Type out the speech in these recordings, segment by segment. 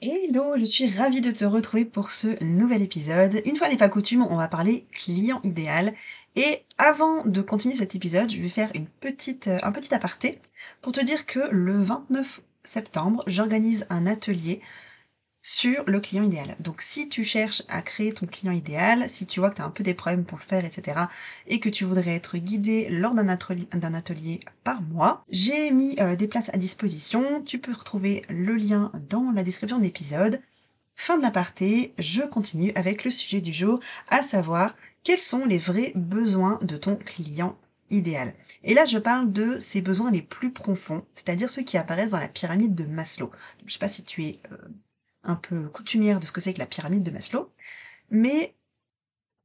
Hello, je suis ravie de te retrouver pour ce nouvel épisode. Une fois n'est pas coutume, on va parler client idéal. Et avant de continuer cet épisode, je vais faire une petite, un petit aparté pour te dire que le 29 septembre, j'organise un atelier sur le client idéal. Donc si tu cherches à créer ton client idéal, si tu vois que tu as un peu des problèmes pour le faire, etc., et que tu voudrais être guidé lors d'un atelier, par mois, j'ai mis euh, des places à disposition. Tu peux retrouver le lien dans la description de l'épisode. Fin de l'aparté, je continue avec le sujet du jour, à savoir quels sont les vrais besoins de ton client idéal? Et là, je parle de ces besoins les plus profonds, c'est-à-dire ceux qui apparaissent dans la pyramide de Maslow. Je ne sais pas si tu es euh, un peu coutumière de ce que c'est que la pyramide de Maslow, mais,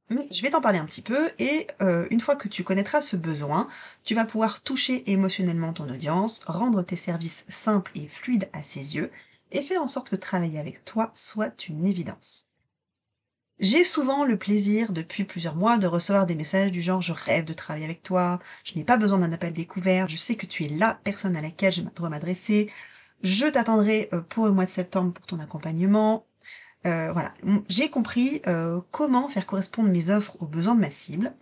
je vais t'en parler un petit peu, et euh, une fois que tu connaîtras ce besoin, tu vas pouvoir toucher émotionnellement ton audience, rendre tes services simples et fluides à ses yeux, et faire en sorte que travailler avec toi soit une évidence. J'ai souvent le plaisir depuis plusieurs mois de recevoir des messages du genre je rêve de travailler avec toi, je n'ai pas besoin d'un appel découvert, je sais que tu es la personne à laquelle je dois m'adresser, je t'attendrai euh, pour le mois de septembre pour ton accompagnement. Euh, voilà, j'ai compris euh, comment faire correspondre mes offres aux besoins de ma cible.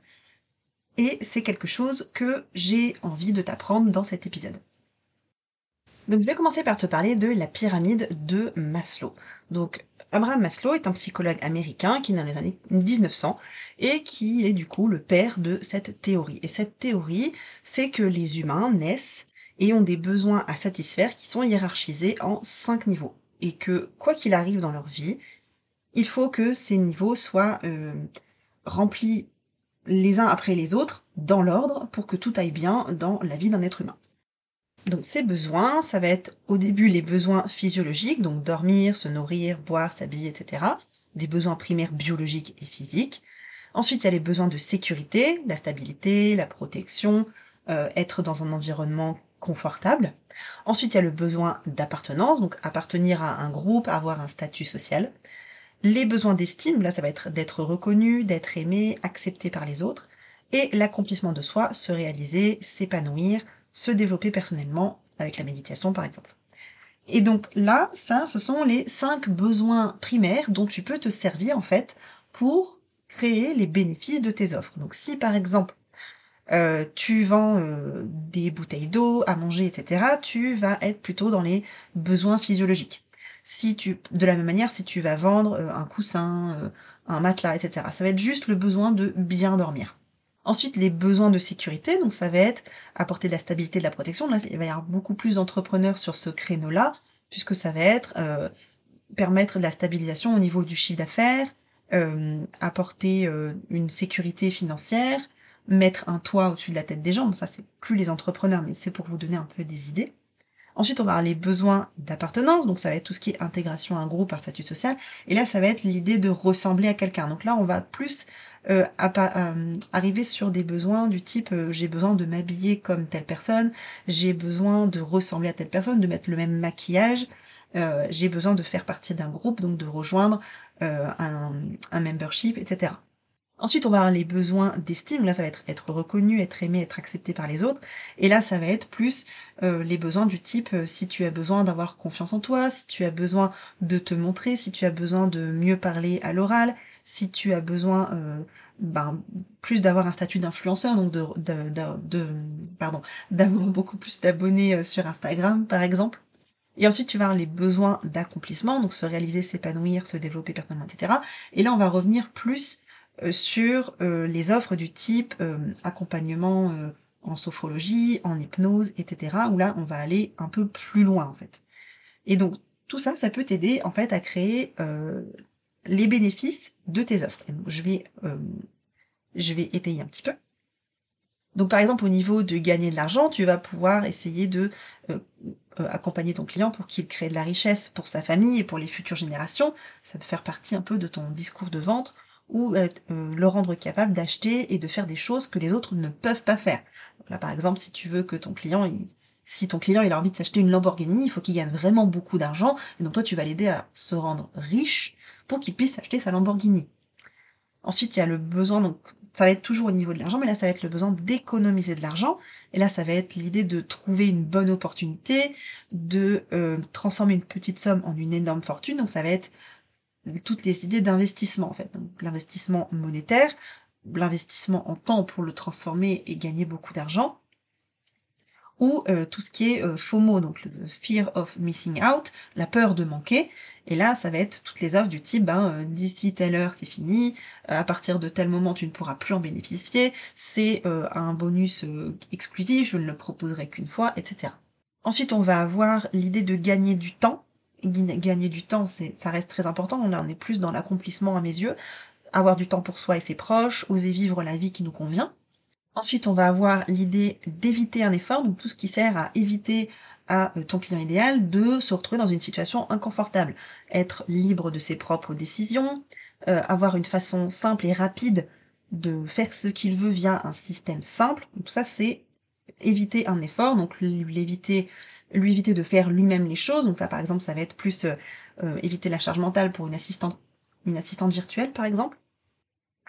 Et c'est quelque chose que j'ai envie de t'apprendre dans cet épisode. Donc je vais commencer par te parler de la pyramide de Maslow. Donc Abraham Maslow est un psychologue américain qui est dans les années 1900 et qui est du coup le père de cette théorie. Et cette théorie, c'est que les humains naissent et ont des besoins à satisfaire qui sont hiérarchisés en cinq niveaux. Et que, quoi qu'il arrive dans leur vie, il faut que ces niveaux soient euh, remplis les uns après les autres, dans l'ordre, pour que tout aille bien dans la vie d'un être humain. Donc ces besoins, ça va être au début les besoins physiologiques, donc dormir, se nourrir, boire, s'habiller, etc. Des besoins primaires biologiques et physiques. Ensuite, il y a les besoins de sécurité, la stabilité, la protection, euh, être dans un environnement confortable. Ensuite, il y a le besoin d'appartenance, donc appartenir à un groupe, avoir un statut social. Les besoins d'estime, là, ça va être d'être reconnu, d'être aimé, accepté par les autres. Et l'accomplissement de soi, se réaliser, s'épanouir, se développer personnellement, avec la méditation par exemple. Et donc là, ça, ce sont les cinq besoins primaires dont tu peux te servir en fait pour créer les bénéfices de tes offres. Donc si par exemple euh, tu vends euh, des bouteilles d'eau, à manger, etc., tu vas être plutôt dans les besoins physiologiques. Si tu, de la même manière, si tu vas vendre euh, un coussin, un matelas, etc., ça va être juste le besoin de bien dormir. Ensuite, les besoins de sécurité, donc ça va être apporter de la stabilité, de la protection. Là, il va y avoir beaucoup plus d'entrepreneurs sur ce créneau-là, puisque ça va être permettre de la stabilisation au niveau du chiffre d'affaires, apporter une sécurité financière, mettre un toit au-dessus de la tête des gens. Bon, ça, c'est plus les entrepreneurs, mais c'est pour vous donner un peu des idées. Ensuite, on va avoir les besoins d'appartenance, donc ça va être tout ce qui est intégration à un groupe, un statut social. Et là, ça va être l'idée de ressembler à quelqu'un. Donc là, on va plus euh, euh, arriver sur des besoins du type euh, j'ai besoin de m'habiller comme telle personne, j'ai besoin de ressembler à telle personne, de mettre le même maquillage, j'ai besoin de faire partie d'un groupe, donc de rejoindre un membership, etc. Ensuite, on va avoir les besoins d'estime. Là, ça va être être reconnu, être aimé, être accepté par les autres. Et là, ça va être plus euh, les besoins du type euh, si tu as besoin d'avoir confiance en toi, si tu as besoin de te montrer, si tu as besoin de mieux parler à l'oral, si tu as besoin euh, ben, plus d'avoir un statut d'influenceur, donc de, de, pardon, d'avoir beaucoup plus d'abonnés sur Instagram, par exemple. Et ensuite, tu vas avoir les besoins d'accomplissement, donc se réaliser, s'épanouir, se développer personnellement, etc. Et là, on va revenir plus sur euh, les offres du type euh, accompagnement en sophrologie, en hypnose, etc. Où là, on va aller un peu plus loin en fait. Et donc tout ça, ça peut t'aider en fait à créer les bénéfices de tes offres. je vais je vais étayer un petit peu. Donc par exemple au niveau de gagner de l'argent, tu vas pouvoir essayer de accompagner ton client pour qu'il crée de la richesse pour sa famille et pour les futures générations. Ça peut faire partie un peu de ton discours de vente ou euh, le rendre capable d'acheter et de faire des choses que les autres ne peuvent pas faire. là, par exemple, si tu veux que ton client, si ton client il a envie de s'acheter une Lamborghini, il faut qu'il gagne vraiment beaucoup d'argent, et donc toi tu vas l'aider à se rendre riche pour qu'il puisse acheter sa Lamborghini. Ensuite, il y a le besoin, donc ça va être toujours au niveau de l'argent, mais là ça va être le besoin d'économiser de l'argent, et là ça va être l'idée de trouver une bonne opportunité, de euh, transformer une petite somme en une énorme fortune, donc ça va être toutes les idées d'investissement en fait. L'investissement monétaire, l'investissement en temps pour le transformer et gagner beaucoup d'argent, ou euh, tout ce qui est euh, FOMO, donc le fear of missing out, la peur de manquer. Et là, ça va être toutes les offres du type, ben, euh, d'ici telle heure, c'est fini, à partir de tel moment, tu ne pourras plus en bénéficier, c'est un bonus exclusif, je ne le proposerai qu'une fois, etc. Ensuite, on va avoir l'idée de gagner du temps, gagner du temps, ça reste très important. On est plus dans l'accomplissement à mes yeux. Avoir du temps pour soi et ses proches, oser vivre la vie qui nous convient. Ensuite, on va avoir l'idée d'éviter un effort, donc tout ce qui sert à éviter à euh, ton client idéal de se retrouver dans une situation inconfortable. Être libre de ses propres décisions, euh, avoir une façon simple et rapide de faire ce qu'il veut via un système simple. tout ça, c'est éviter un effort, donc lui éviter, lui éviter de faire lui-même les choses. Donc ça, par exemple, ça va être plus euh, euh, éviter la charge mentale pour une assistante, une assistante virtuelle, par exemple.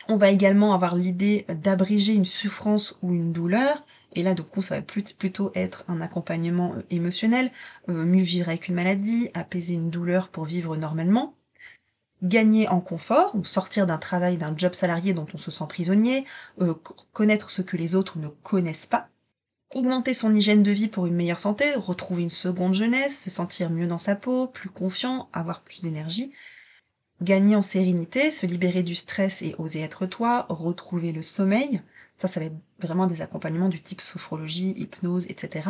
On va également avoir l'idée d'abréger une souffrance ou une douleur. Et là, du coup, ça va plutôt être un accompagnement euh, émotionnel, mieux vivre avec une maladie, apaiser une douleur pour vivre normalement gagner en confort, ou sortir d'un travail, d'un job salarié dont on se sent prisonnier, connaître ce que les autres ne connaissent pas, augmenter son hygiène de vie pour une meilleure santé, retrouver une seconde jeunesse, se sentir mieux dans sa peau, plus confiant, avoir plus d'énergie, gagner en sérénité, se libérer du stress et oser être toi, retrouver le sommeil, ça ça va être vraiment des accompagnements du type sophrologie, hypnose, etc.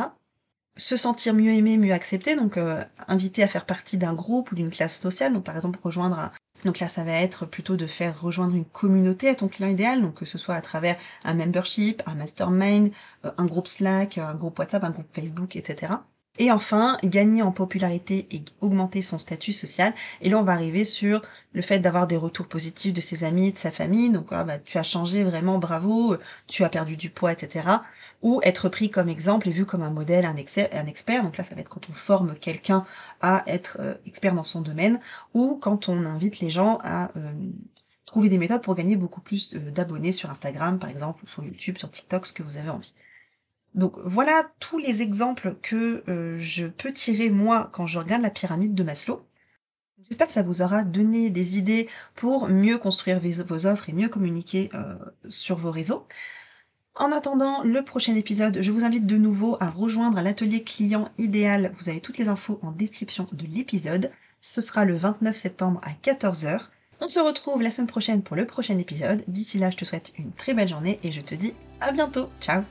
Se sentir mieux aimé, mieux accepté, donc euh, inviter à faire partie d'un groupe ou d'une classe sociale, donc par exemple rejoindre donc là, ça va être plutôt de faire rejoindre une communauté à ton client idéal, donc que ce soit à travers un membership, un mastermind, euh, un groupe Slack, un groupe WhatsApp, un groupe Facebook, etc. Et enfin, gagner en popularité et augmenter son statut social. Et là, on va arriver sur le fait d'avoir des retours positifs de ses amis, de sa famille. Donc, ah, bah, tu as changé vraiment, bravo, tu as perdu du poids, etc. Ou être pris comme exemple et vu comme un modèle, un, expert. Donc là, ça va être quand on forme quelqu'un à être euh, expert dans son domaine ou quand on invite les gens à euh, trouver des méthodes pour gagner beaucoup plus euh, d'abonnés sur Instagram, par exemple, ou sur YouTube, sur TikTok, ce que vous avez envie. Donc voilà tous les exemples que euh, je peux tirer moi quand je regarde la pyramide de Maslow. J'espère que ça vous aura donné des idées pour mieux construire vos offres et mieux communiquer euh, sur vos réseaux. En attendant le prochain épisode, je vous invite de nouveau à rejoindre l'atelier client idéal. Vous avez toutes les infos en description de l'épisode. Ce sera le 29 septembre à 14h. On se retrouve la semaine prochaine pour le prochain épisode. D'ici là, je te souhaite une très belle journée et je te dis à bientôt. Ciao